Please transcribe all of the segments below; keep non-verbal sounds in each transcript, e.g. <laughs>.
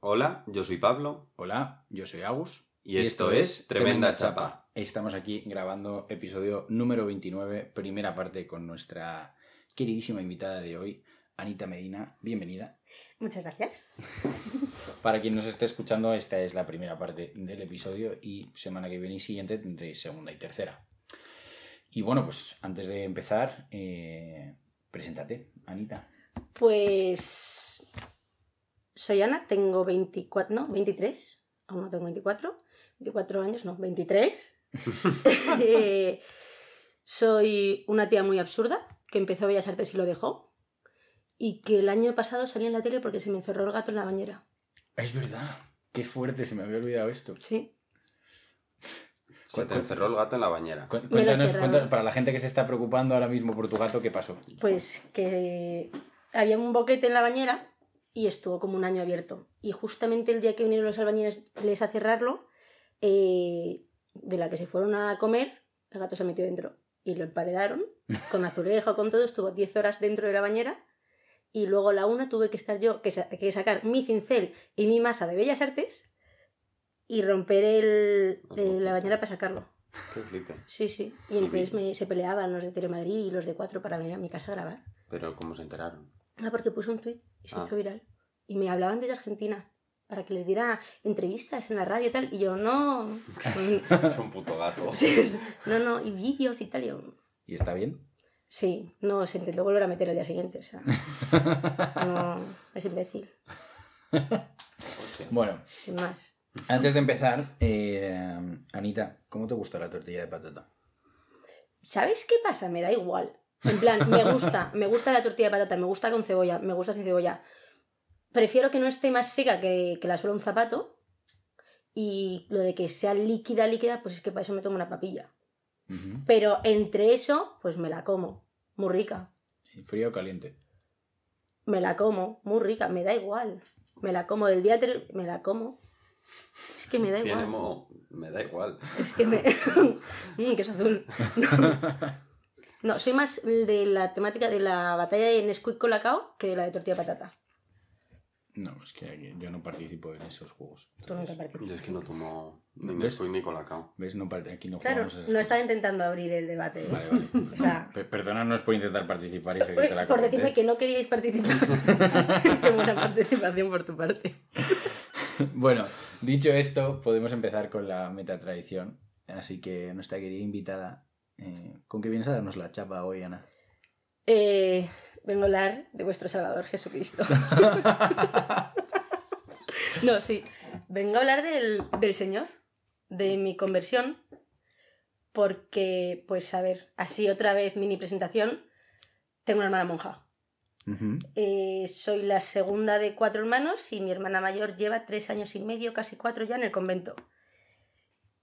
Hola, yo soy Pablo. Hola, yo soy Agus. Y esto es Tremenda Chapa. Estamos aquí grabando episodio número 29, primera parte con nuestra queridísima invitada de hoy, Anita Medina. Bienvenida. Muchas gracias. <laughs> Para quien nos esté escuchando, esta es la primera parte del episodio y semana que viene y siguiente tendréis segunda y tercera. Y bueno, pues antes de empezar, eh, preséntate, Anita. Pues soy Ana, tengo 24, no, 23, aún no tengo 24, 24 años, no, 23. <laughs> Eh, soy una tía muy absurda que empezó Bellas Artes y lo dejó. Y que el año pasado salí en la tele porque se me encerró el gato en la bañera. Es verdad, qué fuerte, se me había olvidado esto. Sí. Se te encerró el gato en la bañera. Cuéntanos, cuéntanos, para la gente que se está preocupando ahora mismo por tu gato, ¿qué pasó? Pues que había un boquete en la bañera y estuvo como un año abierto. Y justamente el día que vinieron los albañiles les a cerrarlo, eh, de la que se fueron a comer, el gato se metió dentro. Y lo emparedaron <laughs> con azulejo, con todo. Estuvo 10 horas dentro de la bañera. Y luego a la una tuve que estar yo, que, sa- que sacar mi cincel y mi maza de Bellas Artes y romper el, la bañera para sacarlo. Qué flipe. Sí, sí. Y entonces me, se peleaban los de Telemadrid y los de Cuatro para venir a mi casa a grabar. Pero ¿cómo se enteraron? Ah, porque puse un tweet y se Ah. hizo viral. Y me hablaban desde Argentina para que les diera entrevistas en la radio y tal. Y yo, no. <laughs> es un puto gato. <laughs> no, no, y vídeos y tal. Y yo, ¿Y está bien? sí, no, se intentó volver a meter el día siguiente. O sea, <laughs> no, es imbécil. Bueno, sin más. antes de empezar, eh, Anita, ¿cómo te gusta la tortilla de patata? ¿Sabes qué pasa? Me da igual. En plan, me gusta, me gusta la tortilla de patata, me gusta con cebolla, me gusta sin cebolla. Prefiero que no esté más seca que, que la suela un zapato. Y lo de que sea líquida, líquida, pues es que para eso me tomo una papilla. Pero entre eso, pues me la como. Muy rica. ¿Frío o caliente? Me la como. Muy rica. Me da igual. Me la como. Del día anterior, me la como. Es que me da Tiene igual. mo... Me da igual. Es que me... <laughs> Mm, que es azul. <laughs> No. No, soy más de la temática de la batalla de Nesquik con Lacao que de la de tortilla de patata. No, es que aquí- yo no participo en esos juegos. Tú nunca participas. Yo es que no tomo ni. Nesquik ni Colacao. ¿Ves? No aquí no Claro, jugamos esas no estaba intentando abrir el debate. ¿eh? Vale, vale. <laughs> O sea, <laughs> Pe- Perdónanos por intentar participar y seguirte la <laughs> por decirme que no queríais participar. Qué buena participación por tu parte. Bueno, dicho esto, podemos empezar con la metatradición. Así que nuestra querida invitada, eh, ¿con qué vienes a darnos la chapa hoy, Ana? Eh, vengo a hablar de vuestro Salvador Jesucristo. <laughs> no, sí. Vengo a hablar del, del Señor, de mi conversión, porque, pues, a ver, así otra vez mini presentación. Tengo una hermana monja. Eh, soy la segunda de cuatro hermanos y mi hermana mayor lleva tres años y medio, casi cuatro ya en el convento.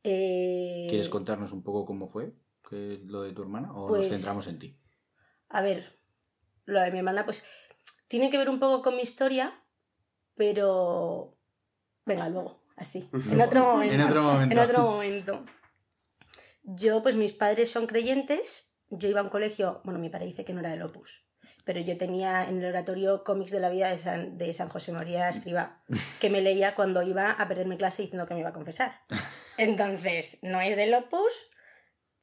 Eh, ¿Quieres contarnos un poco cómo fue que- lo de tu hermana o Pues- nos centramos en ti? A ver, lo de mi hermana, pues tiene que ver un poco con mi historia, pero. Venga, luego, así. En otro momento. En otro momento. En otro momento. Yo, pues mis padres son creyentes. Yo iba a un colegio, bueno, mi padre dice que no era del Opus, pero yo tenía en el oratorio cómics de la vida de San, de San José María Escriba, <laughs> que me leía cuando iba a perderme clase diciendo que me iba a confesar. Entonces, no es del Opus,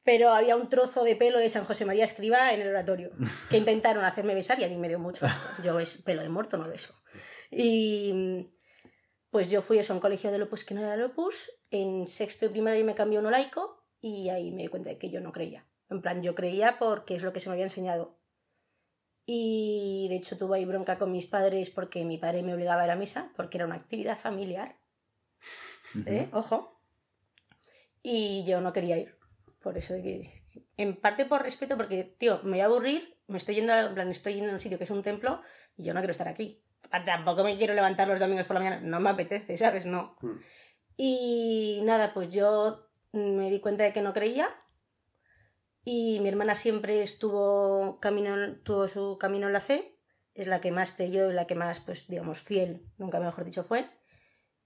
pero había un trozo de pelo de San José María Escriba en el oratorio, que intentaron hacerme besar y a mí me dio mucho asco. Yo es pelo de muerto, no beso. Y pues yo fui eso, a un colegio del Opus que no era del Opus, en sexto de primaria me cambió uno laico y ahí me di cuenta de que yo no creía. En plan, yo creía porque es lo que se me había enseñado. Y de hecho tuve ahí bronca con mis padres porque mi padre me obligaba a ir a misa, porque era una actividad familiar. ¿eh? Ojo. Y yo no quería ir. Por eso, de que- en parte por respeto, porque, tío, me voy a aburrir, me estoy yendo, a- en plan, estoy yendo a un sitio que es un templo y yo no quiero estar aquí. Tampoco me quiero levantar los domingos por la mañana, no me apetece, ¿sabes? No. Hmm. Y nada, pues yo me di cuenta de que no creía y mi hermana siempre estuvo camino, tuvo su camino en la fe, es la que más creyó y la que más, pues digamos, fiel, nunca mejor dicho, fue.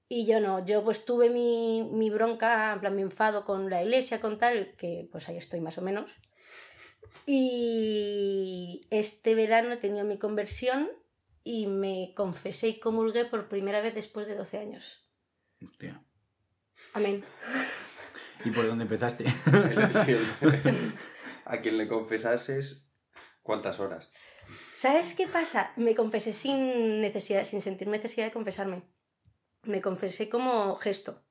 Y yo no, yo pues tuve mi, mi bronca, en plan mi enfado con la iglesia, con tal, que pues ahí estoy más o menos. Y este verano he tenido mi conversión y me confesé y comulgué por primera vez después de 12 años. Hostia. Amén. ¿Y por dónde empezaste? <laughs> <laughs> a quien le confesases, ¿cuántas horas? ¿Sabes qué pasa? Me confesé sin necesidad, sin sentir necesidad de confesarme. Me confesé como gesto.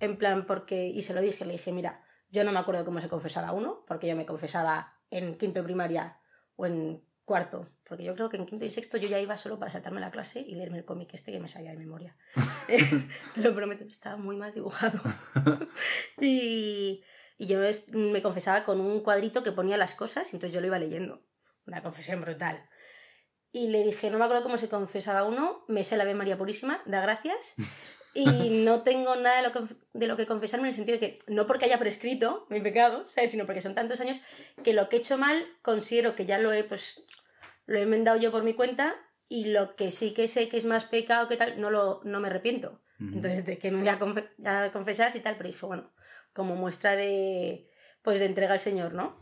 En plan, porque, y se lo dije, le dije, mira, yo no me acuerdo cómo se confesaba uno, porque yo me confesaba en quinto de primaria o en cuarto, porque yo creo que en quinto y sexto yo ya iba solo para saltarme la clase y leerme el cómic este que me salía de memoria. <laughs> <laughs> Te lo prometo, estaba muy mal dibujado. <laughs> y, y yo me confesaba con un cuadrito que ponía las cosas y entonces yo lo iba leyendo. Una confesión brutal. Y le dije, no me acuerdo cómo se confesaba uno, me sé la Ave María Purísima, da gracias. <laughs> Y no tengo nada de lo, que, de lo que confesarme en el sentido de que, no porque haya prescrito mi pecado, ¿sabes? sino porque son tantos años que lo que he hecho mal considero que ya lo he, pues, lo he enmendado yo por mi cuenta y lo que sí que sé que es más pecado que tal, no, lo, no me arrepiento. Ujú. Entonces, de que me voy a, confe- a confesar y tal, pero dije, bueno, como muestra de, pues, de entrega al Señor, ¿no?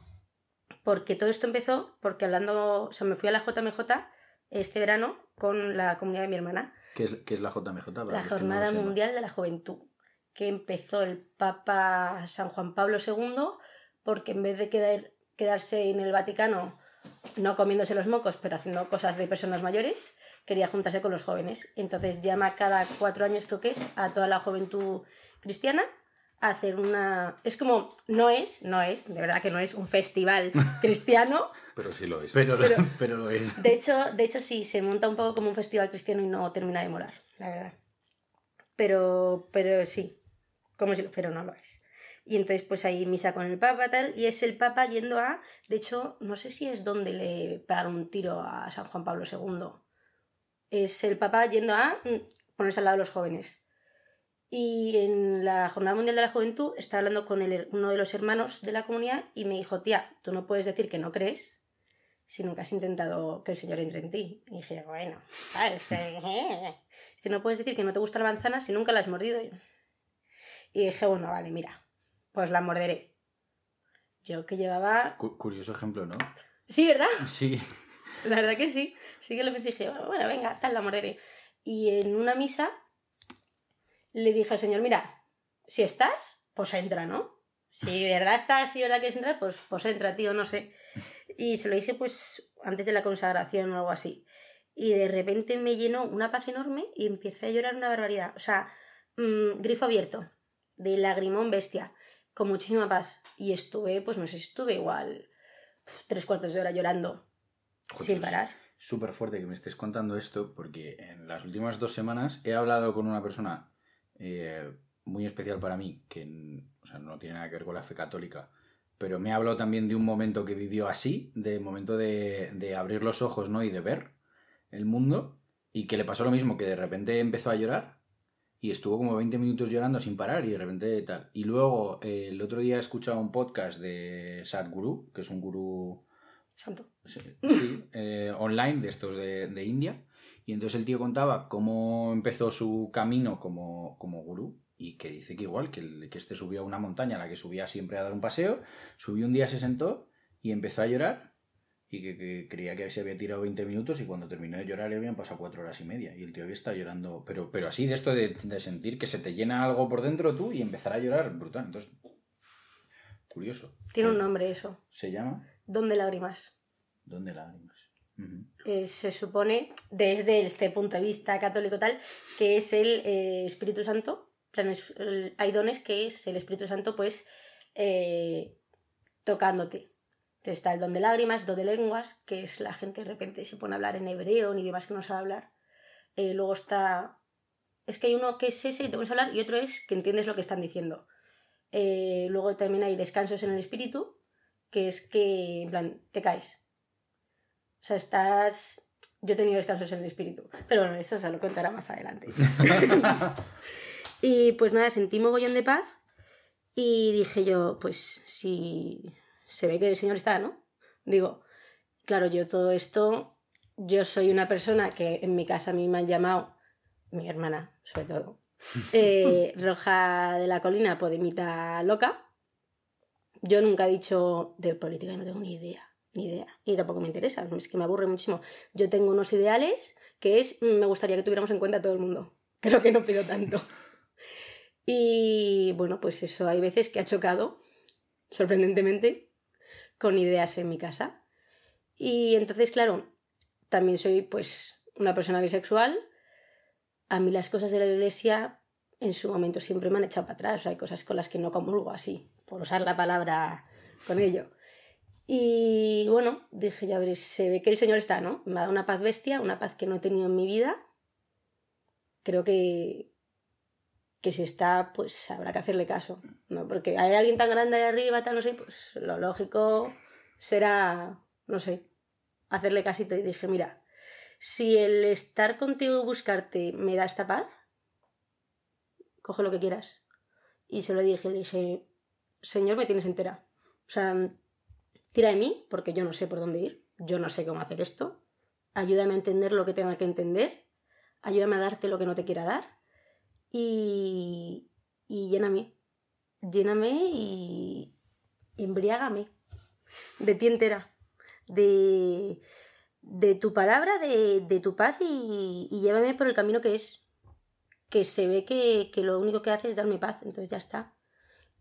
Porque todo esto empezó porque hablando, o sea, me fui a la JMJ este verano con la comunidad de mi hermana, ¿Qué es, qué es la JMJ? La no Jornada. Mundial de la Juventud, que empezó el Papa San Juan Pablo II, porque en vez de quedar- quedarse en el Vaticano no comiéndose los mocos, pero haciendo cosas de personas mayores, quería juntarse con los jóvenes. Entonces llama cada cuatro años, creo que es, a toda la juventud cristiana hacer una... Es como, no es, no es, de verdad que no es un festival <laughs> cristiano, Pero sí lo es. Pero, Pero- <laughs> pero lo es. de hecho, de hecho, sí, se monta un poco como un festival cristiano y no termina de molar, la verdad. Pero, pero sí, como si, pero no lo es. Y entonces, pues hay misa con el Papa, tal, y es el Papa yendo a. De hecho, no sé si es donde le pegaron un tiro a San Juan Pablo II. Es el Papa yendo a mm, ponerse al lado de los jóvenes. Y en la Jornada Mundial de la Juventud estaba hablando con el- uno de los hermanos de la comunidad y me dijo, tía, tú no puedes decir que no crees si nunca has intentado que el Señor entre en ti. Y dije, bueno, ¿sabes? Que- Dice, no puedes decir que no te gusta la manzana si nunca la has mordido. Y dije, bueno, vale, mira, pues la morderé. Yo que llevaba... Cu- curioso ejemplo, ¿no? Sí, ¿verdad? Sí. La verdad que sí. Sí que lo pensé dije, bueno, venga, tal, la morderé. Y en una misa le dije al Señor, mira, si estás, pues entra, ¿no? Si de verdad estás, si de verdad quieres entrar, pues, pues entra, tío, no sé. Y se lo dije pues antes de la consagración o algo así. Y de repente me llenó una paz enorme y empecé a llorar una barbaridad. O sea, mm, grifo abierto, de lagrimón bestia, con muchísima paz. Y estuve, pues no sé, estuve igual tres cuartos de hora llorando Joder, sin parar. Súper fuerte que me estés contando esto porque en las últimas dos semanas he hablado con una persona eh, muy especial para mí, que o sea, no tiene nada que ver con la fe católica, pero me ha hablado también de un momento que vivió así, de momento de, de abrir los ojos ¿no? y de ver el mundo, y que le pasó lo mismo, que de repente empezó a llorar y estuvo como 20 minutos llorando sin parar y de repente tal. Y luego eh, el otro día he escuchado un podcast de Sadhguru, que es un gurú Santo. Sí, sí, eh, online de estos de, de India. Y entonces el tío contaba cómo empezó su camino como, como gurú y que dice que igual, que, el- que este subió a una montaña a la que subía siempre a dar un paseo, subió un día, se sentó y empezó a llorar y que, que creía que se había tirado 20 minutos y cuando terminó de llorar le habían pasado cuatro horas y media y el tío había estado llorando, pero, pero así de esto de, de sentir que se te llena algo por dentro tú y empezar a llorar, brutal. Entonces, curioso. Tiene un nombre eso. Se llama Don de lágrimas. ¿Dónde lágrimas? Eh, se supone, desde este punto de vista católico tal, que es el eh, Espíritu Santo. En plan, es- el- hay dones que es el Espíritu Santo, pues, eh, tocándote. Entonces está el don de lágrimas, don de lenguas, que es la gente de repente se pone a hablar en hebreo, en idiomas que no sabe hablar. Luego está... Es que hay uno que es ese y te pones a hablar y otro es que entiendes lo que están diciendo. Luego también hay descansos en el espíritu, que es que, plan, te caes. O sea, estás... Yo he tenido descansos en el espíritu, pero bueno, eso se lo contará más adelante. <laughs> y pues nada, sentí mogollón de paz y dije yo, pues si se ve que el Señor está, ¿no? Digo, claro, yo todo esto, yo soy una persona que en mi casa a mí me han llamado, mi hermana sobre todo, <laughs> eh, Roja de la Colina, Podemita Loca. Yo nunca he dicho de política, no tengo ni idea, ni idea, y tampoco me interesa, es que me aburre muchísimo. Yo tengo unos ideales que es mm, me gustaría que tuviéramos en cuenta a todo el mundo. <laughs> Creo que no pido tanto. Y bueno, pues eso hay veces que ha chocado, sorprendentemente, con ideas en mi casa. Y entonces, claro, también soy pues una persona bisexual. A mí las cosas de la iglesia en su momento siempre me han echado para atrás. hay cosas con las que no comulgo así, por usar la palabra con ello. Y bueno, dije, ya veréis, se ve que el Señor está, ¿no? Me ha dado una paz bestia, una paz que no he tenido en mi vida. Creo que, que si está, pues habrá que hacerle caso, ¿no? Porque hay alguien tan grande ahí arriba, tal, no sé, pues lo lógico será, no sé, hacerle casito. Y dije, mira, si el estar contigo y buscarte me da esta paz, coge lo que quieras. Y se lo dije, le dije, Señor, me tienes entera. O sea, tira de mí, porque yo no sé por dónde ir, yo no sé cómo hacer esto. Ayúdame a entender lo que tenga que entender. Ayúdame a darte lo que no te quiera dar. Y, y lléname. Lléname y embriágame de ti entera. De, de tu palabra, de, de tu paz y, llévame por el camino que es. Que se ve que, que lo único que hace es darme paz, entonces ya está.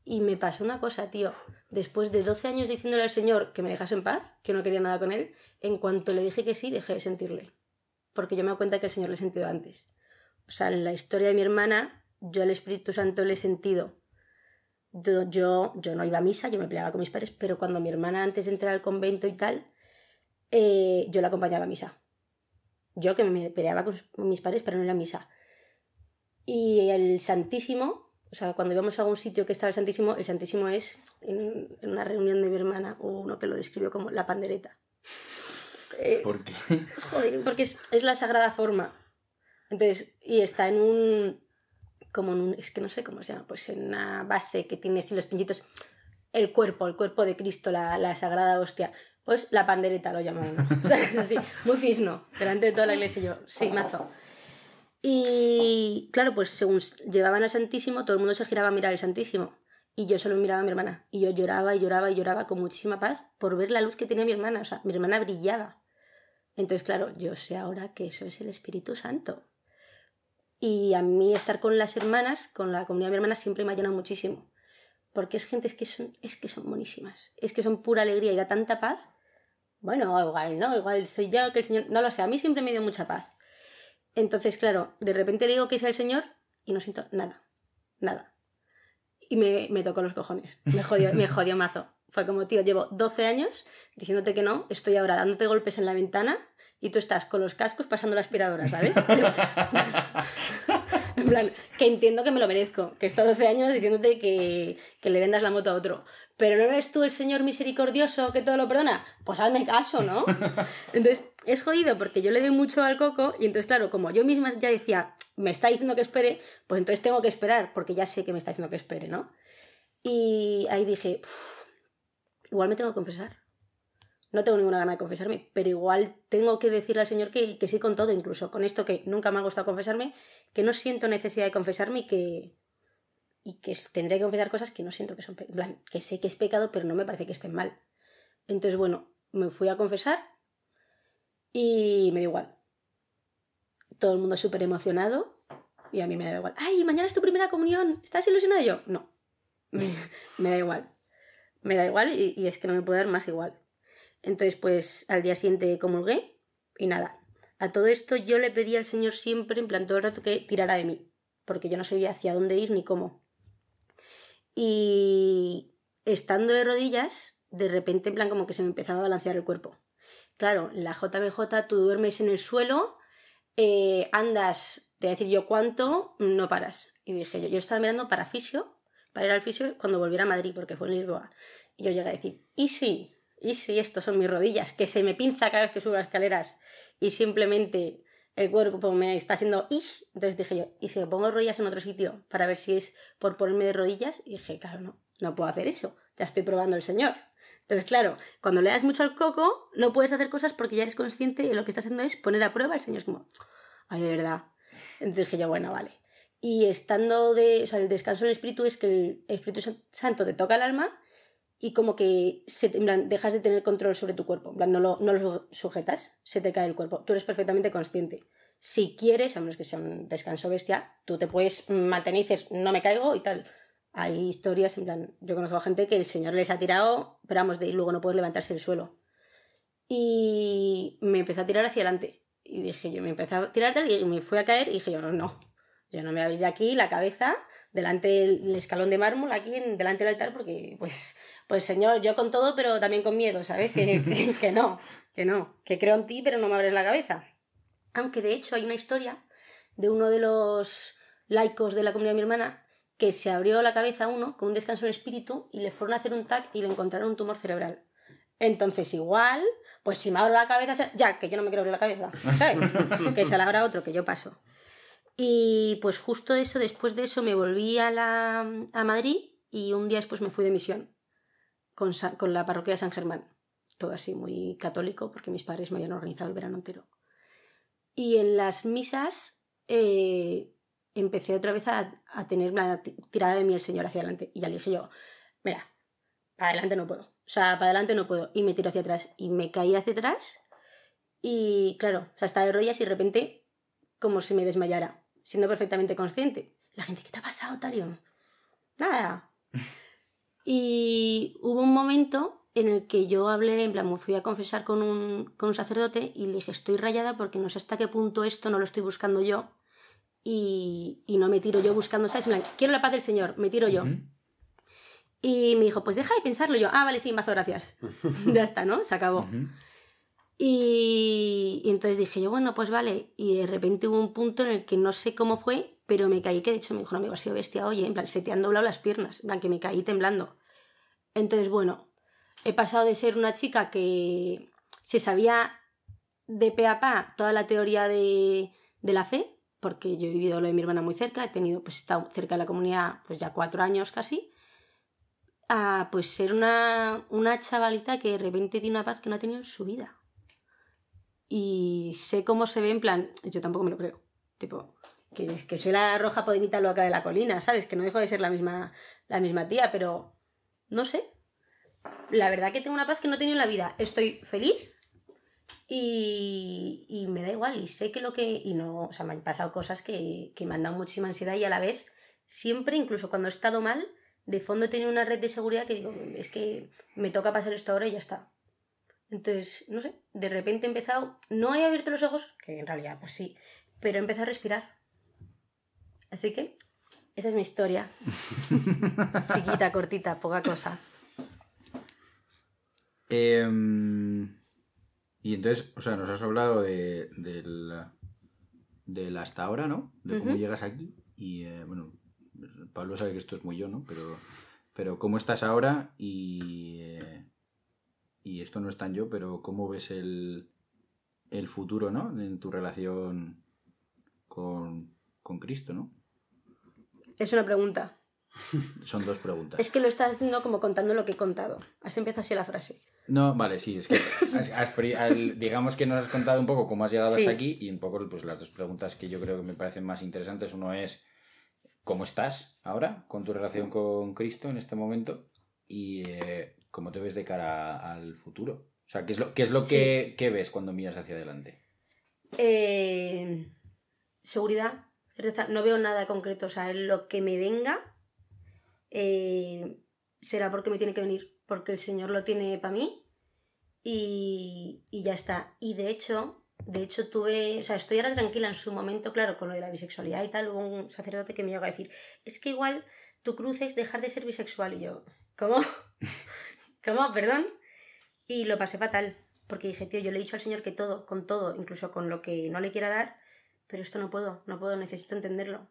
Y me pasó una cosa, tío. Después de 12 años diciéndole al Señor que me dejase en paz, que no quería nada con él, en cuanto le dije que sí, dejé de sentirle. Porque yo me doy cuenta que el Señor le he sentido antes. O sea, en la historia de mi hermana, yo al Espíritu Santo le he sentido. Yo, yo, no iba a misa, yo me peleaba con mis padres, pero cuando mi hermana, antes de entrar al convento y tal, eh, yo la acompañaba a misa. Yo que me peleaba con mis padres, pero no era misa. Y el Santísimo, o sea, cuando íbamos a algún sitio que estaba el Santísimo, el Santísimo es, en, una reunión de mi hermana, hubo uno que lo describió como la pandereta. Eh, ¿Por qué? Joder, porque es, es, la sagrada forma. Entonces, y está en un, como en un, es que no sé cómo se llama, pues en una base que tiene así los pinchitos, el cuerpo, el cuerpo de Cristo, la, la sagrada hostia. Pues la pandereta lo llaman. <laughs> o sea, es así, muy fisno, delante de toda la iglesia y yo, sí, mazo. Y claro, pues según llevaban al Santísimo, todo el mundo se giraba a mirar al Santísimo. Y yo solo miraba a mi hermana. Y yo lloraba y lloraba y lloraba con muchísima paz por ver la luz que tenía mi hermana. O sea, mi hermana brillaba. Entonces, claro, yo sé ahora que eso es el Espíritu Santo. Y a mí estar con las hermanas, con la comunidad de mi hermana, siempre me ha llenado muchísimo. Porque es gente es que son, es que son buenísimas. Es que son pura alegría y da tanta paz. Bueno, igual, ¿no? Igual soy yo que el Señor. No lo sé, a mí siempre me dio mucha paz. Entonces, claro, de repente le digo que es el Señor y no siento nada, nada. Y me, me tocó los cojones, me jodió, me <laughs> jodió mazo. Fue como, tío, llevo 12 años diciéndote que no, estoy ahora dándote golpes en la ventana y tú estás con los cascos pasando la aspiradora, ¿sabes? <laughs> en plan, que entiendo que me lo merezco, que he estado 12 años diciéndote que, que le vendas la moto a otro pero no eres tú el Señor misericordioso que todo lo perdona, pues hazme caso, ¿no? <laughs> Entonces, es jodido porque yo le doy mucho al coco y entonces, claro, como yo misma ya decía, me está diciendo que espere, pues entonces tengo que esperar porque ya sé que me está diciendo que espere, ¿no? Y ahí dije, igual me tengo que confesar. No tengo ninguna gana de confesarme, pero igual tengo que decirle al Señor que, que sí con todo, incluso con esto que nunca me ha gustado confesarme, que no siento necesidad de confesarme y que, y que tendré que confesar cosas que no siento que son, que sé que es pecado, pero no me parece que estén mal. Entonces, bueno, me fui a confesar y me da igual. Todo el mundo súper emocionado y a mí me da igual. ¡Ay, mañana es tu primera comunión! ¿Estás ilusionada? yo, no. <laughs> Me, da igual. Me da igual y, y, es que no me puede dar más igual. Entonces, pues al día siguiente comulgué y nada. A todo esto yo le pedí al Señor siempre, en plan todo el rato, que tirara de mí, porque yo no sabía hacia dónde ir ni cómo. Y estando de rodillas, de repente, en plan, como que se me empezaba a balancear el cuerpo. Claro, la JBJ, tú duermes en el suelo, eh, andas, te voy a decir yo cuánto, no paras. Y dije yo, yo estaba mirando para fisio, para ir al fisio cuando volviera a Madrid, porque fue en Lisboa. Y yo llegué a decir, ¿y si? ¿Y si estos son mis rodillas? Que se me pinza cada vez que subo las escaleras y simplemente el cuerpo me está haciendo ¡ish! Entonces dije yo, ¿y si me pongo rodillas en otro sitio para ver si es por ponerme de rodillas? Y dije, claro, no, no puedo hacer eso, ya estoy probando el Señor. Entonces, claro, cuando le das mucho al coco, no puedes hacer cosas porque ya eres consciente de lo que estás haciendo es poner a prueba al Señor. Es como, ay, de verdad. Entonces dije yo, bueno, vale. Y estando de, o sea, el descanso del Espíritu es que el Espíritu Santo te toca el alma y como que se, dejas de tener control sobre tu cuerpo. En no lo, no lo sujetas, se te cae el cuerpo. Tú eres perfectamente consciente. si quieres, a menos que sea un descanso bestia, tú te puedes mantener y dices, no me caigo y tal. Hay historias, en plan, yo conozco a gente que el señor les ha tirado, pero vamos, de y luego no puedes levantarse del suelo. Y me empezó a tirar hacia adelante. Y dije yo, me empecé a tirar y me fui a caer y dije yo, no, no, yo no me voy aquí la cabeza delante del escalón de mármol, aquí en, delante del altar, porque, pues, pues señor, yo con todo, pero también con miedo, ¿sabes? <laughs> Que, que, no, que no, que creo en ti, pero no me abres la cabeza. Aunque de hecho hay una historia de uno de los laicos de la comunidad de mi hermana que se abrió la cabeza a uno con un descanso en espíritu y le fueron a hacer un TAC y le encontraron un tumor cerebral. Entonces, igual, pues si me abro la cabeza, ya, que yo no me quiero abrir la cabeza, ¿sabes? <laughs> que se la abra otro, que yo paso. Y pues justo eso, después de eso me volví a, la, a Madrid y un día después me fui de misión con, con la parroquia de San Germán. Todo así muy católico porque mis padres me habían organizado el verano entero. Y en las misas eh, empecé otra vez a, a, tener una tirada de mí el Señor hacia adelante. Y ya le dije yo, mira, para adelante no puedo. O sea, para adelante no puedo. Y me tiro hacia atrás. Y me caí hacia atrás. Y claro, o sea, estaba de rodillas y de repente como si me desmayara, siendo perfectamente consciente. La gente, ¿qué te ha pasado, Tario? Nada. <laughs> y hubo un momento en el que yo hablé, en plan, me fui a confesar con un, con un sacerdote y le dije, estoy rayada porque no sé hasta qué punto esto no lo estoy buscando yo y, y no me tiro yo buscando, ¿sabes? En plan, quiero la paz del Señor, me tiro yo. Y me dijo, pues deja de pensarlo. yo, ah, vale, sí, mazo, gracias. <laughs> ya está, ¿no? Se acabó. Y, entonces dije yo, bueno, pues vale. Y de repente hubo un punto en el que no sé cómo fue, pero me caí, que de hecho me dijo un amigo, ha sido bestia, oye, en plan, se te han doblado las piernas, en plan, que me caí temblando. Entonces, bueno, he pasado de ser una chica que se sabía de pe a pa toda la teoría de, de la fe, porque yo he vivido lo de mi hermana muy cerca, he tenido, pues he estado cerca de la comunidad pues ya cuatro años casi, a pues ser una, una chavalita que de repente tiene una paz que no ha tenido en su vida. Y sé cómo se ve en plan, yo tampoco me lo creo, tipo, que, que soy la roja podinita loca de la colina, ¿sabes? Que no dejo de ser la misma, la misma tía, pero no sé, la verdad que tengo una paz que no he tenido en la vida. Estoy feliz y, y, me da igual. Y sé que lo que. Y no. O sea, me han pasado cosas que, que me han dado muchísima ansiedad y a la vez, siempre, incluso cuando he estado mal, de fondo he tenido una red de seguridad que digo, es que me toca pasar esto ahora y ya está. Entonces, no sé, de repente he empezado, no he abierto los ojos, que en realidad pues sí, pero he empezado a respirar. Así que, esa es mi historia. <laughs> Chiquita, cortita, poca cosa. Em, y entonces, o sea, nos has hablado de, del, hasta ahora, ¿no? De cómo llegas aquí. Y eh, bueno, Pablo sabe que esto es muy yo, ¿no? Pero, pero cómo estás ahora y, eh, y esto no es tan yo, pero cómo ves el, el futuro, ¿no? En tu relación con, con Cristo, ¿no? Es una pregunta. <laughs> Son dos preguntas. Es que lo estás haciendo como contando lo que he contado. Has empezado así la frase. No, vale, sí, es que digamos que nos has contado un poco cómo has llegado hasta aquí y un poco pues, las dos preguntas que yo creo que me parecen más interesantes. Uno es, ¿cómo estás ahora con tu relación con Cristo en este momento? Y eh, cómo te ves de cara al futuro. O sea, ¿qué es lo, qué es lo que, ves cuando miras hacia adelante? Eh, seguridad, certeza. No veo nada concreto. O sea, en lo que me venga eh, será porque me tiene que venir porque el Señor lo tiene para mí y, y, ya está. Y de hecho, de hecho tuve, o sea, estoy ahora tranquila en su momento, claro, con lo de la bisexualidad y tal, hubo un sacerdote que me llegó a decir, es que igual tu cruz es dejar de ser bisexual y yo, ¿cómo? <laughs> ¿Cómo? Perdón. Y lo pasé fatal, porque dije, tío, yo le he dicho al Señor que todo, con todo, incluso con lo que no le quiera dar, pero esto no puedo, no puedo, necesito entenderlo.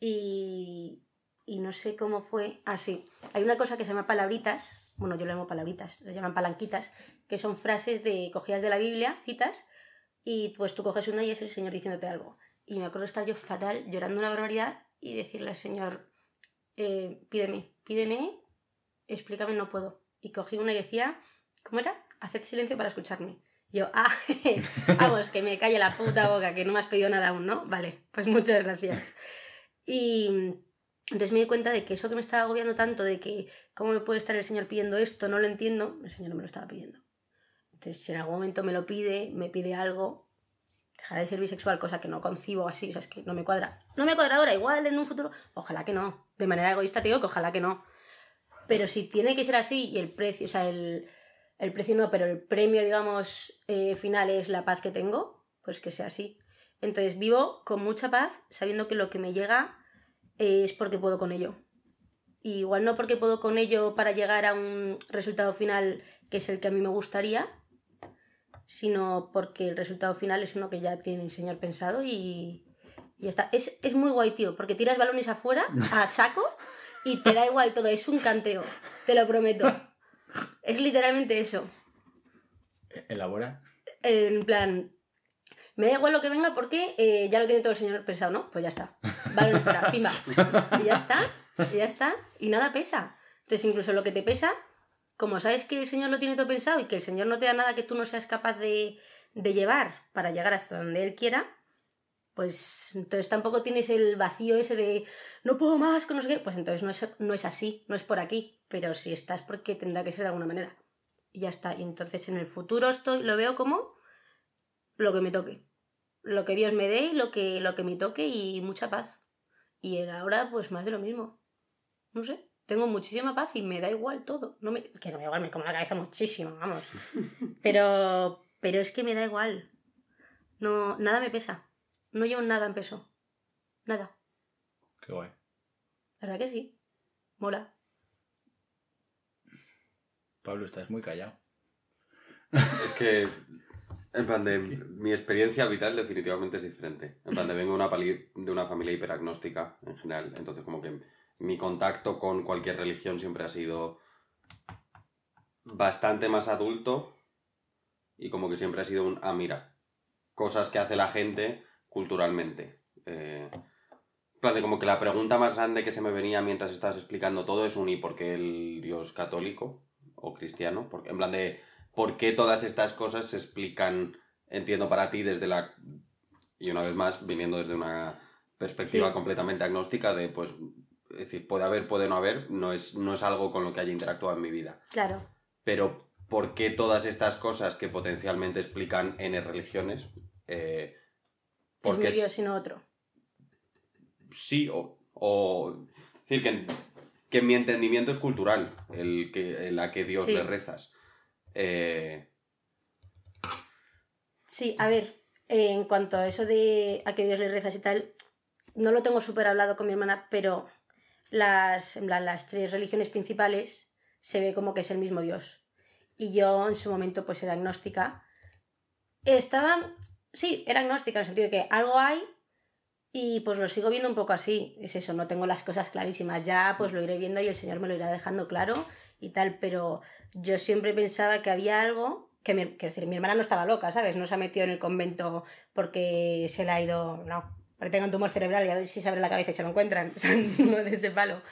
Y, y no sé cómo fue así. Hay una cosa que se llama palabritas, bueno, yo le llamo palabritas, les llaman palanquitas, que son frases de cogidas de la Biblia, citas, y pues tú coges una y es el Señor diciéndote algo. Y me acuerdo estar yo fatal, llorando una barbaridad y decirle al Señor, eh, pídeme, pídeme, explícame, no puedo. Y cogí una y decía, ¿cómo era? Haced silencio para escucharme. Yo, ah, <laughs> vamos, que me calle la puta boca, que no me has pedido nada aún, ¿no? Vale, pues muchas gracias. Y entonces me di cuenta de que eso que me estaba agobiando tanto, de que cómo me puede estar el Señor pidiendo esto, no lo entiendo, el Señor no me lo estaba pidiendo. Entonces, si en algún momento me lo pide, me pide algo, dejaré de ser bisexual, cosa que no concibo así, o sea, es que no me cuadra. No me cuadra ahora, igual en un futuro, ojalá que no. De manera egoísta te digo que ojalá que no. Pero si tiene que ser así y el precio, o sea, el, el precio no, pero el premio, digamos, eh, final es la paz que tengo, pues que sea así. Entonces vivo con mucha paz, sabiendo que lo que me llega es porque puedo con ello. Y igual no porque puedo con ello para llegar a un resultado final que es el que a mí me gustaría, sino porque el resultado final es uno que ya tiene el señor pensado y, y está. Es, es muy guay, tío, porque tiras balones afuera, a saco, <laughs> y te da igual todo, es un canteo, te lo prometo. <laughs> Es literalmente eso. Elabora. En plan, me da igual lo que venga porque eh, ya lo tiene todo el señor pensado, ¿no? Pues ya está. Balones fuera, pimba. Y ya está, y ya está. Y nada pesa. Entonces, incluso lo que te pesa, como sabes que el señor lo tiene todo pensado y que el señor no te da nada que tú no seas capaz de, de llevar para llegar hasta donde él quiera, pues entonces tampoco tienes el vacío ese de no puedo más, que no sé qué. Pues entonces no es, no es así, no es por aquí. Pero si estás porque tendrá que ser de alguna manera. Y ya está. Y entonces en el futuro estoy, lo veo como lo que me toque. Lo que Dios me dé y lo que, lo que me toque y mucha paz. Y en ahora, pues más de lo mismo. No sé. Tengo muchísima paz y me da igual todo. No me, que no me da igual, me como la cabeza muchísimo, vamos. <laughs> Pero, pero es que me da igual. No, nada me pesa. No llevo nada en peso. Nada. Qué guay. ¿Verdad que sí? Mola. Pablo, estás muy callado. Es que, en plan de, mi experiencia vital definitivamente es diferente. En plan de, vengo de una, pali- de una familia hiperagnóstica en general, entonces como que mi contacto con cualquier religión siempre ha sido bastante más adulto y como que siempre ha sido un, ah, mira, cosas que hace la gente culturalmente. Eh, en plan de como que la pregunta más grande que se me venía mientras estabas explicando todo es un, ¿y por qué el Dios católico o cristiano? Porque, en plan de, ¿por qué todas estas cosas se explican, entiendo para ti, desde la... Y una vez más, viniendo desde una perspectiva Sí. completamente agnóstica de, pues, es decir, puede haber, puede no haber, no es, no es algo con lo que haya interactuado en mi vida. Claro. Pero, ¿por qué todas estas cosas que potencialmente explican N religiones? Eh, Es porque mi es- Dios, sino otro. sí, o, o es decir, que, que mi entendimiento es cultural, el que, el a que Dios Sí. le rezas. Eh, Sí, a ver, eh, en cuanto a eso de a que Dios le rezas y tal, no lo tengo súper hablado con mi hermana, pero las, en plan, las tres religiones principales se ve como que es el mismo Dios. Y yo en su momento pues era agnóstica. Estaba, sí, era agnóstica en el sentido de que algo hay y pues lo sigo viendo un poco así. Es eso, no tengo las cosas clarísimas. Ya pues lo iré viendo y el Señor me lo irá dejando claro y tal, pero yo siempre pensaba que había algo que, mi, decir, mi hermana no estaba loca, ¿sabes? No se ha metido en el convento porque se le ha ido, no, porque tenga un tumor cerebral y a ver si se abre la cabeza y se lo encuentran, <laughs> o sea, no de ese palo.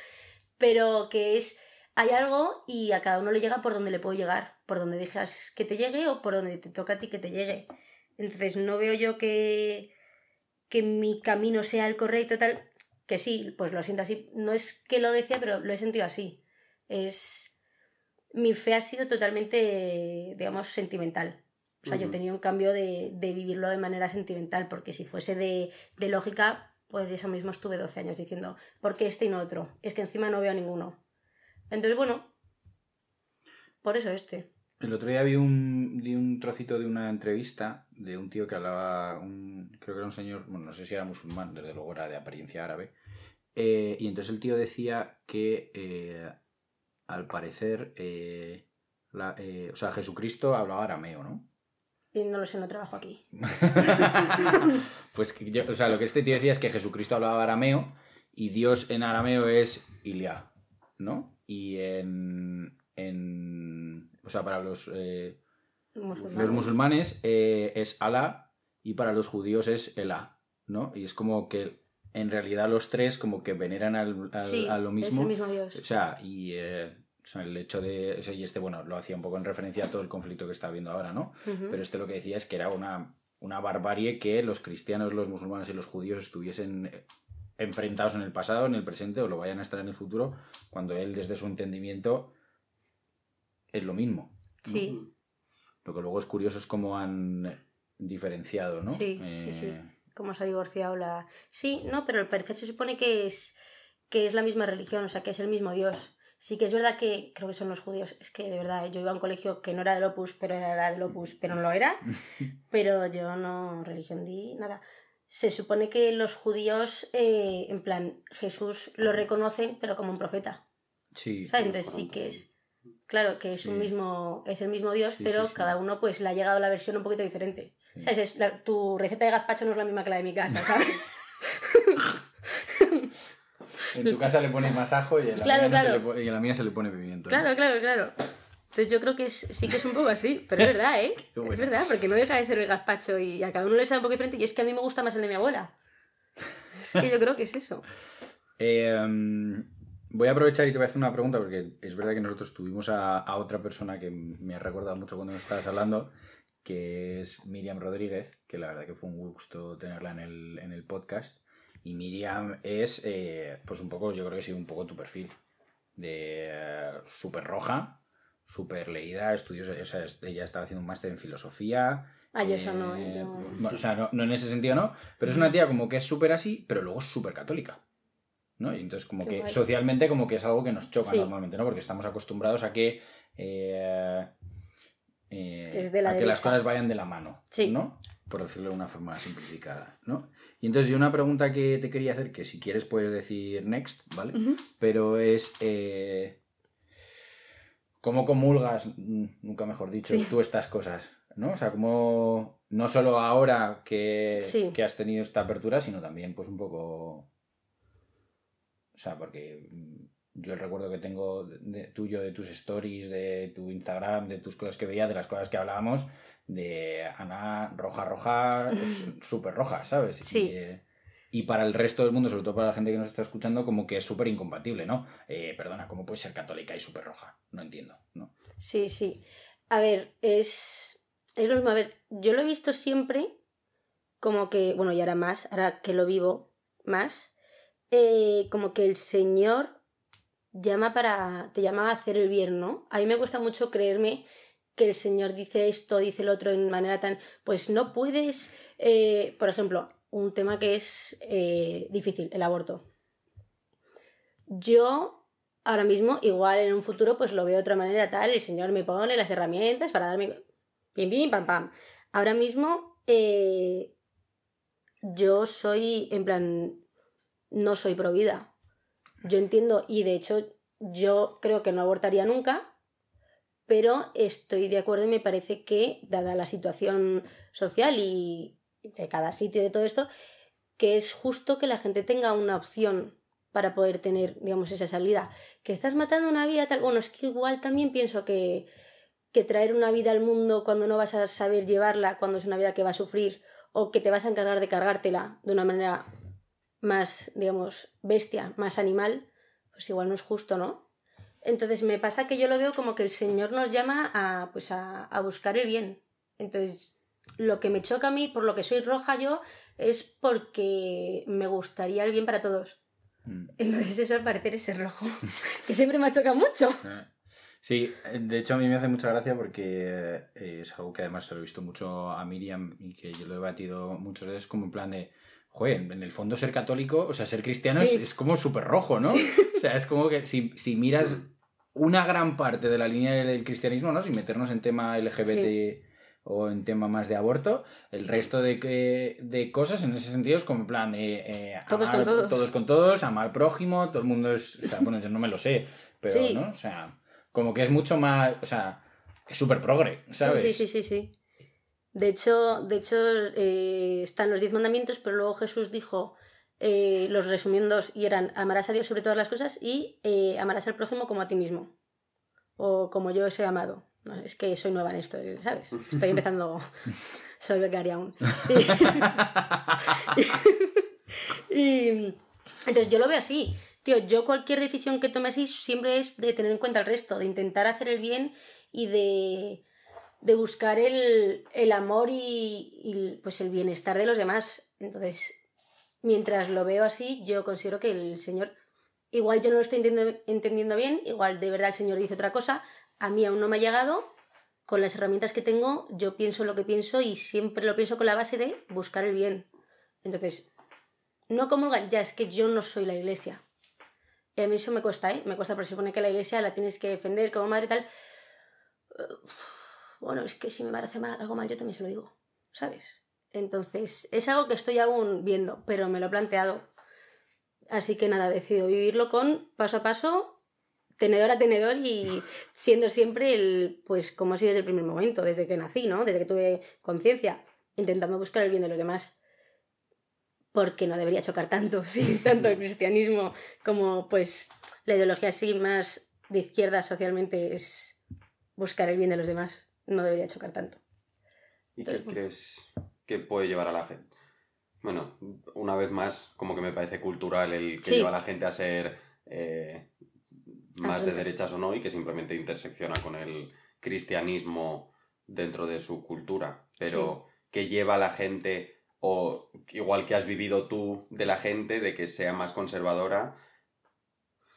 Pero que es, hay algo y a cada uno le llega por donde le puedo llegar, por donde dejas que te llegue o por donde te toca a ti que te llegue. Entonces no veo yo que, que mi camino sea el correcto tal, que sí, pues lo siento así. No es que lo decía, pero lo he sentido así. Es mi fe ha sido totalmente, digamos, sentimental. O sea, yo he Ujú. tenido un cambio de, de vivirlo de manera sentimental, porque si fuese de, de lógica, pues eso mismo estuve 12 años diciendo, ¿por qué este y no otro? Es que encima no veo a ninguno. Entonces, bueno, por eso este. El otro día vi un, vi un trocito de una entrevista de un tío que hablaba, un, creo que era un señor, bueno, no sé si era musulmán, desde luego era de apariencia árabe, eh, y entonces el tío decía que eh, al parecer, eh, la- o sea, Jesucristo hablaba arameo, ¿no? Y no lo sé, no trabajo aquí. <laughs> pues que yo- o sea, lo que este tío decía es que Jesucristo hablaba arameo y Dios en arameo es Ilia, ¿no? Y en, en o sea, para los, eh, Musulmanes. los musulmanes eh, es Alá y para los judíos es Elá, ¿no? Y es como que en realidad los tres como que veneran al, al- Sí, a lo es mismo. el mismo Dios. O sea, y eh, o sea, el hecho de... o sea, y este, bueno, lo hacía un poco en referencia a todo el conflicto que está habiendo ahora, ¿no? Pero este lo que decía es que era una, una barbarie que los cristianos, los musulmanes y los judíos estuviesen enfrentados en el pasado, en el presente o lo vayan a estar en el futuro, cuando él desde su entendimiento es lo mismo. Sí, Lo que luego es curioso es cómo han diferenciado, ¿no? Sí, sí, sí. Eh, Cómo se ha divorciado la... Sí, no, pero al parecer se supone que es, que es la misma religión, o sea, que es el mismo Dios. Sí que es verdad que creo que son los judíos. Es que de verdad, yo iba a un colegio que no era del Opus, pero era del Opus, pero no lo era. <laughs> Pero yo no, religión di nada. Se supone que los judíos, eh, en plan, Jesús lo reconocen, pero como un profeta. Sí. ¿Sabes? Entonces sí que es. Claro, que es un Sí. mismo, es el mismo Dios, Sí, pero sí, cada uno pues le ha llegado la versión un poquito diferente. ¿Sabes? Es la- tu receta de gazpacho no es la misma que la de mi casa, <laughs> ¿sabes? En tu casa le pones más ajo y en la, Claro, mía, no se claro. le pone- y la mía se le pone pimiento. ¿no? claro, claro, claro. Entonces yo creo que es, sí que es un poco así, pero es verdad, ¿eh? <laughs> Bueno. Es verdad, porque no deja de ser el gazpacho y a cada uno le sabe un poco diferente y es que a mí me gusta más el de mi abuela. Es que yo creo que es eso. <laughs> Eh, voy a aprovechar y te voy a hacer una pregunta porque es verdad que nosotros tuvimos a, a otra persona que me ha recordado mucho cuando nos estabas hablando, que es Miriam Rodríguez, que la verdad que fue un gusto tenerla en el, en el podcast. Y Miriam es, eh, pues un poco, yo creo que sí, un poco tu perfil. De eh, súper roja, súper leída, estudios, o sea, ella estaba haciendo un máster en filosofía. Ah, yo eso no, yo- bueno, o sea, no, no en ese sentido no, pero es una tía como que es súper así, pero luego es súper católica. ¿No? Y entonces como Qué que guay. socialmente como que es algo que nos choca Sí. normalmente, ¿no? Porque estamos acostumbrados a que, eh, eh, Que es de la a que las cosas vayan de la mano, Sí. ¿no? Por decirlo de una forma simplificada, ¿no? Y entonces yo una pregunta que te quería hacer, que si quieres puedes decir next, ¿vale? Pero es... eh, ¿Cómo comulgas, mm, nunca mejor dicho, Sí. tú estas cosas? ¿No? O sea, como no solo ahora que, Sí. que has tenido esta apertura, sino también pues un poco... O sea, porque mm, yo el recuerdo que tengo de, de- tuyo, de tus stories, de tu Instagram, de tus cosas que veía, de las cosas que hablábamos, de Ana roja, roja, súper roja, ¿sabes? Sí. Y, eh, y para el resto del mundo, sobre todo para la gente que nos está escuchando, como que es súper incompatible, ¿no? Eh, perdona, ¿cómo puedes ser católica y súper roja? No entiendo, ¿no? Sí, sí. A ver, es, es lo mismo. A ver, yo lo he visto siempre como que, bueno, y ahora más, ahora que lo vivo más, eh, como que el Señor llama para, te llama a hacer el bien, ¿no? A mí me cuesta mucho creerme que el Señor dice esto, dice el otro en manera tan, pues no puedes, eh, por ejemplo, un tema que es eh, difícil, el aborto. Yo ahora mismo, igual en un futuro, pues lo veo de otra manera tal, el Señor me pone las herramientas para darme... Pim, pim, pam, pam. Ahora mismo, yo soy, en plan, no soy pro vida. Yo entiendo, y de hecho, yo creo que no abortaría nunca, pero estoy de acuerdo y me parece que, dada la situación social y de cada sitio de todo esto, que es justo que la gente tenga una opción para poder tener, digamos, esa salida. Que estás matando una vida tal. Bueno, es que igual también pienso que, que traer una vida al mundo cuando no vas a saber llevarla, cuando es una vida que va a sufrir, o que te vas a encargar de cargártela de una manera más, digamos, bestia, más animal, pues igual no es justo, ¿no? Entonces me pasa que yo lo veo como que el Señor nos llama a, pues a, a buscar el bien. Entonces, lo que me choca a mí, por lo que soy roja yo, es porque me gustaría el bien para todos. Mm. Entonces eso al parecer es ser rojo, <laughs> que siempre me ha chocado mucho. Sí, de hecho a mí me hace mucha gracia porque eh, es algo que además se lo he visto mucho a Miriam y que yo lo he batido muchas veces como en plan de, joder, en el fondo ser católico, o sea, ser cristiano es, Sí. es como súper rojo, ¿no? <laughs> O sea, es como que si, si miras una gran parte de la línea del cristianismo, ¿no? Sin meternos en tema LGBT o en tema más de aborto, el resto de, de cosas en ese sentido es como en plan de... eh, Todos amar- con todos. Todos con todos, amar al prójimo, todo el mundo es... O sea, bueno, yo no me lo sé, pero, Sí. ¿no? O sea, como que es mucho más... O sea, es súper progre, ¿sabes? Sí, sí, sí, sí, sí. De hecho, de hecho eh, están los diez mandamientos, pero luego Jesús dijo, eh, los resumió en dos, y eran amarás a Dios sobre todas las cosas y eh, amarás al prójimo como a ti mismo. O como yo os he amado. No, es que soy nueva en esto, ¿sabes? Estoy empezando, <laughs> soy becaria aún. <laughs> Y, entonces yo lo veo así. Tío, yo cualquier decisión que tome así siempre es de tener en cuenta el resto, de intentar hacer el bien y de, de buscar el, el amor y, pues el bienestar de los demás. Entonces, mientras lo veo así, yo considero que el Señor, igual yo no lo estoy entendiendo, bien, igual de verdad el Señor dice otra cosa, a mí aún no me ha llegado, con las herramientas que tengo, yo pienso lo que pienso y siempre lo pienso con la base de buscar el bien. Entonces, no comulgan, ya es que yo no soy la iglesia. Y a mí eso me cuesta, ¿eh? Me cuesta, porque se supone que la iglesia la tienes que defender como madre y tal. Bueno, es que si mi madre hace algo mal, yo también se lo digo, ¿sabes? Entonces, es algo que estoy aún viendo, pero me lo he planteado. Así que nada, decido vivirlo con paso a paso, tenedor a tenedor y siendo siempre el, pues como ha sido desde el primer momento, desde que nací, ¿no? Desde que tuve conciencia, intentando buscar el bien de los demás. Porque no debería chocar tanto, <laughs> sí, tanto el cristianismo como pues la ideología así más de izquierda socialmente es buscar el bien de los demás. No debería chocar tanto. ¿Y qué crees que puede llevar a la gente? Bueno, una vez más, como que me parece cultural el que lleva a la gente a ser eh, más de derechas o no y que simplemente intersecciona con el cristianismo dentro de su cultura. Pero que lleva a la gente, o igual que has vivido tú de la gente, de que sea más conservadora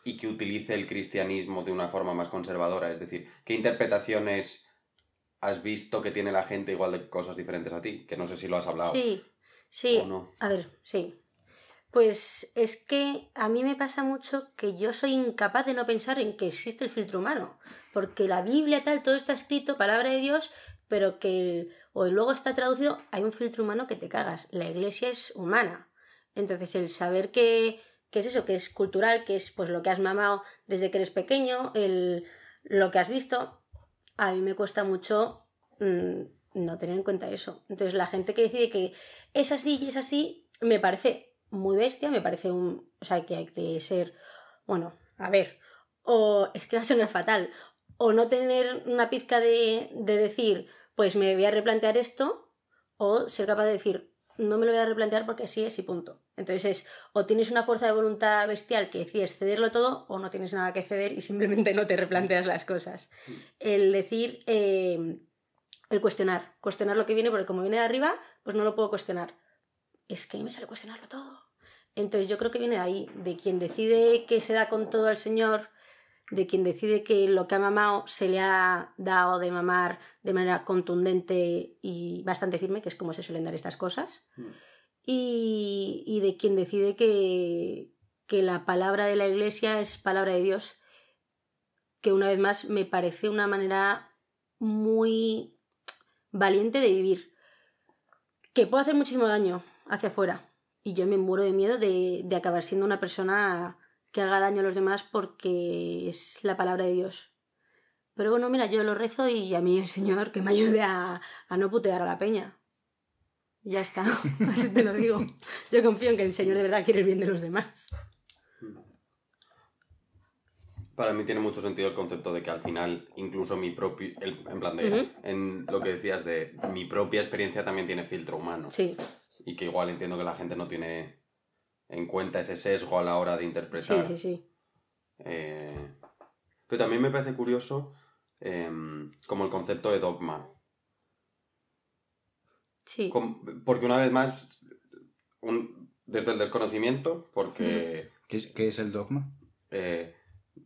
y que utilice el cristianismo de una forma más conservadora. Es decir, ¿qué interpretaciones has visto que tiene la gente igual de cosas diferentes a ti? Que no sé si lo has hablado. Sí, sí. A ver, sí. Pues es que a mí me pasa mucho que yo soy incapaz de no pensar en que existe el filtro humano, porque la Biblia tal, todo está escrito, palabra de Dios, pero que o luego está traducido, hay un filtro humano que te cagas. La iglesia es humana. Entonces el saber que, que es eso, que es cultural, que es pues lo que has mamado desde que eres pequeño, el, lo que has visto, a mí me cuesta mucho mm, no tener en cuenta eso. Entonces la gente que decide que es así y es así, me parece muy bestia, me parece un... O sea, que hay que ser... Bueno, a ver, o es que va a sonar fatal, o no tener una pizca de, de decir, pues me voy a replantear esto, o ser capaz de decir, no me lo voy a replantear porque así es y punto. Entonces es, o tienes una fuerza de voluntad bestial que decides cederlo todo, o no tienes nada que ceder y simplemente no te replanteas las cosas. El decir, eh, el cuestionar, cuestionar lo que viene, porque como viene de arriba, pues no lo puedo cuestionar es que me sale cuestionarlo todo. Entonces yo creo que viene de ahí, de quien decide que se da con todo al Señor, de quien decide que lo que ha mamado se le ha dado de mamar de manera contundente y bastante firme, que es como se suelen dar estas cosas, mm. y, y, de quien decide que, que la palabra de la Iglesia es palabra de Dios, que una vez más me parece una manera muy valiente de vivir, que puede hacer muchísimo daño, hacia afuera. Y yo me muero de miedo de, de acabar siendo una persona que haga daño a los demás porque es la palabra de Dios. Pero bueno, mira, yo lo rezo y a mí el Señor que me ayude a, a no putear a la peña. Ya está, <laughs> así te lo digo. Yo confío en que el Señor de verdad quiere el bien de los demás. Para mí tiene mucho sentido el concepto de que al final, incluso mi propio. en plan de. En lo que decías de mi propia experiencia también tiene filtro humano. Sí y que igual entiendo que la gente no tiene en cuenta ese sesgo a la hora de interpretar. Sí, sí, sí. Eh, pero también me parece curioso em, como el concepto de dogma. Sí. porque una vez más, desde el desconocimiento, porque... ¿Qué es, el dogma? Eh,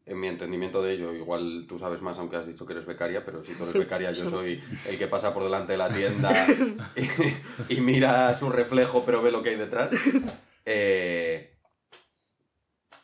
en mi entendimiento de ello, igual tú sabes más, aunque has dicho que eres becaria, pero si tú eres becaria, yo soy el que pasa por delante de la tienda <laughs> y, mira su reflejo, pero ve lo que hay detrás. <laughs> Eh,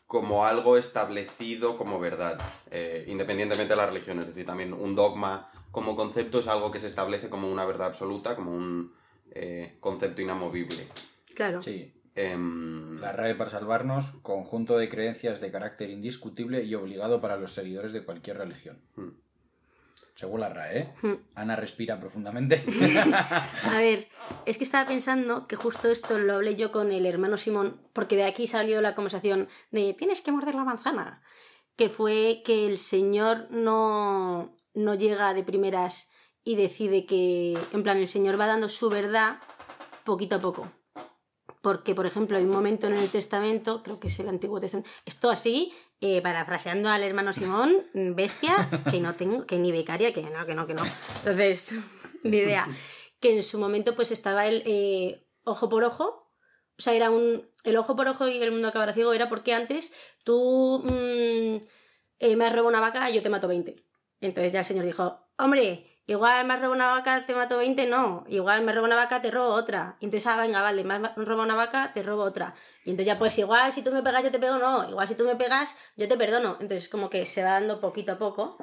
como algo establecido como verdad, eh, independientemente de la religión. Es decir, también un dogma como concepto es algo que se establece como una verdad absoluta, como un eh, concepto inamovible. Claro. Sí. Em, la RAE para salvarnos, conjunto de creencias de carácter indiscutible y obligado para los seguidores de cualquier religión. Hmm. Según la RAE, ¿eh? <laughs> hmm. Ana respira profundamente. <laughs> A <laughs> ver, es que estaba pensando que justo esto lo hablé yo con el hermano Simón, porque de aquí salió la conversación de tienes que morder la manzana, que fue que el Señor no, no llega de primeras y decide que, en plan, el Señor va dando su verdad poquito a poco porque, por ejemplo, hay un momento en el Testamento, creo que es el Antiguo Testamento, esto así, eh, parafraseando al hermano Simón, bestia, que no tengo, que ni becaria, que no, que no, que no. Entonces, <laughs> ni idea. Que en su momento pues estaba el eh, ojo por ojo, o sea, era un, el ojo por ojo y el mundo acaba ciego era porque antes tú mm, eh, me has robado una vaca y yo te mato 20. Entonces ya el señor dijo, hombre, Igual me robado una vaca, te mato 20, no. Igual me robo una vaca, te robo otra. Y entonces, ah, venga, vale, me robado una vaca, te robo otra. Y entonces ya pues igual si tú me pegas, yo te pego, no. Igual si tú me pegas, yo te perdono. Entonces como que se va dando poquito a poco.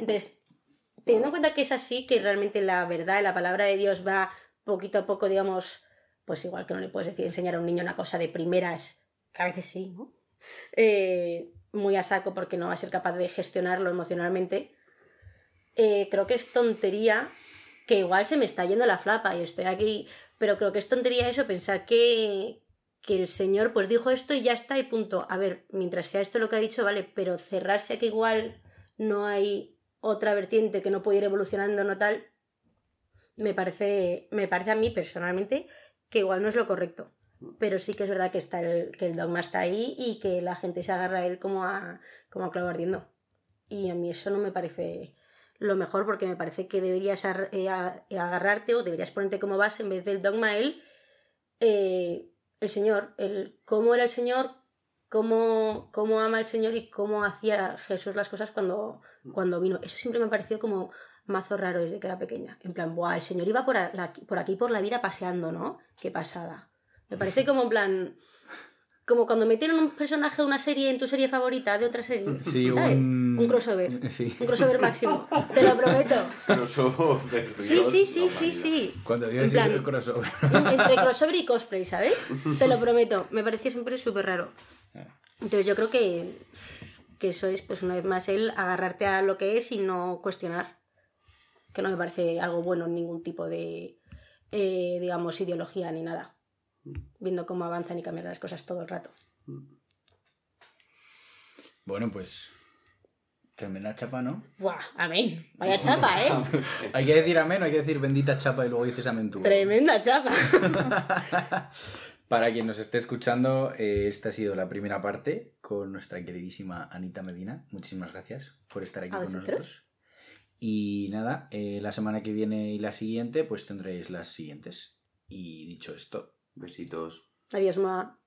Entonces, teniendo en cuenta que es así, que realmente la verdad, la palabra de Dios va poquito a poco, digamos, pues igual que no le puedes decir enseñar a un niño una cosa de primeras, que a veces sí, ¿no? Eh, muy a saco porque no va a ser capaz de gestionarlo emocionalmente eh, creo que es tontería, que igual se me está yendo la flapa y estoy aquí, pero creo que es tontería eso, pensar que, que el Señor pues dijo esto y ya está y punto. A ver, mientras sea esto lo que ha dicho, vale, pero cerrarse a que igual no hay otra vertiente que no puede ir evolucionando, no tal, me parece, me parece a mí personalmente que igual no es lo correcto. Pero sí que es verdad que, está el, que el dogma está ahí y que la gente se agarra a él como a, como a clavo ardiendo. Y a mí eso no me parece lo mejor porque me parece que deberías eh, agarrarte o deberías ponerte como base en vez del dogma él, eh, el Señor, el cómo era el Señor, cómo, cómo ama el Señor y cómo hacía Jesús las cosas cuando, cuando vino. Eso siempre me pareció como mazo raro desde que era pequeña. En plan, Buah, el Señor iba por, por aquí por la vida paseando, ¿no? Qué pasada. Me parece como en plan como cuando metieron un personaje de una serie en tu serie favorita de otra serie. Sí, ¿sabes? Un, crossover. Un crossover máximo. <laughs> Te lo prometo. Crossover. Sí, sí, sí, sí, sí. Cuando digas el crossover. Entre crossover y cosplay, ¿sabes? Te lo prometo. Me parecía siempre súper raro. Entonces yo creo que, que eso es, pues una vez más, el agarrarte a lo que es y no cuestionar. Que no me parece algo bueno en ningún tipo de, eh, digamos, ideología ni nada viendo cómo avanzan y cambian las cosas todo el rato. Bueno, pues tremenda chapa, ¿no? ¡Buah! Amén. Vaya <laughs> chapa, ¿eh? hay que decir amén, hay que decir bendita chapa y luego dices amén tú. Tremenda chapa. <laughs> Para quien nos esté escuchando, eh, esta ha sido la primera parte con nuestra queridísima Anita Medina. Muchísimas gracias por estar aquí con nosotros. Y nada, eh, la semana que viene y la siguiente, pues tendréis las siguientes. Y dicho esto, Besitos. Adiós, ma.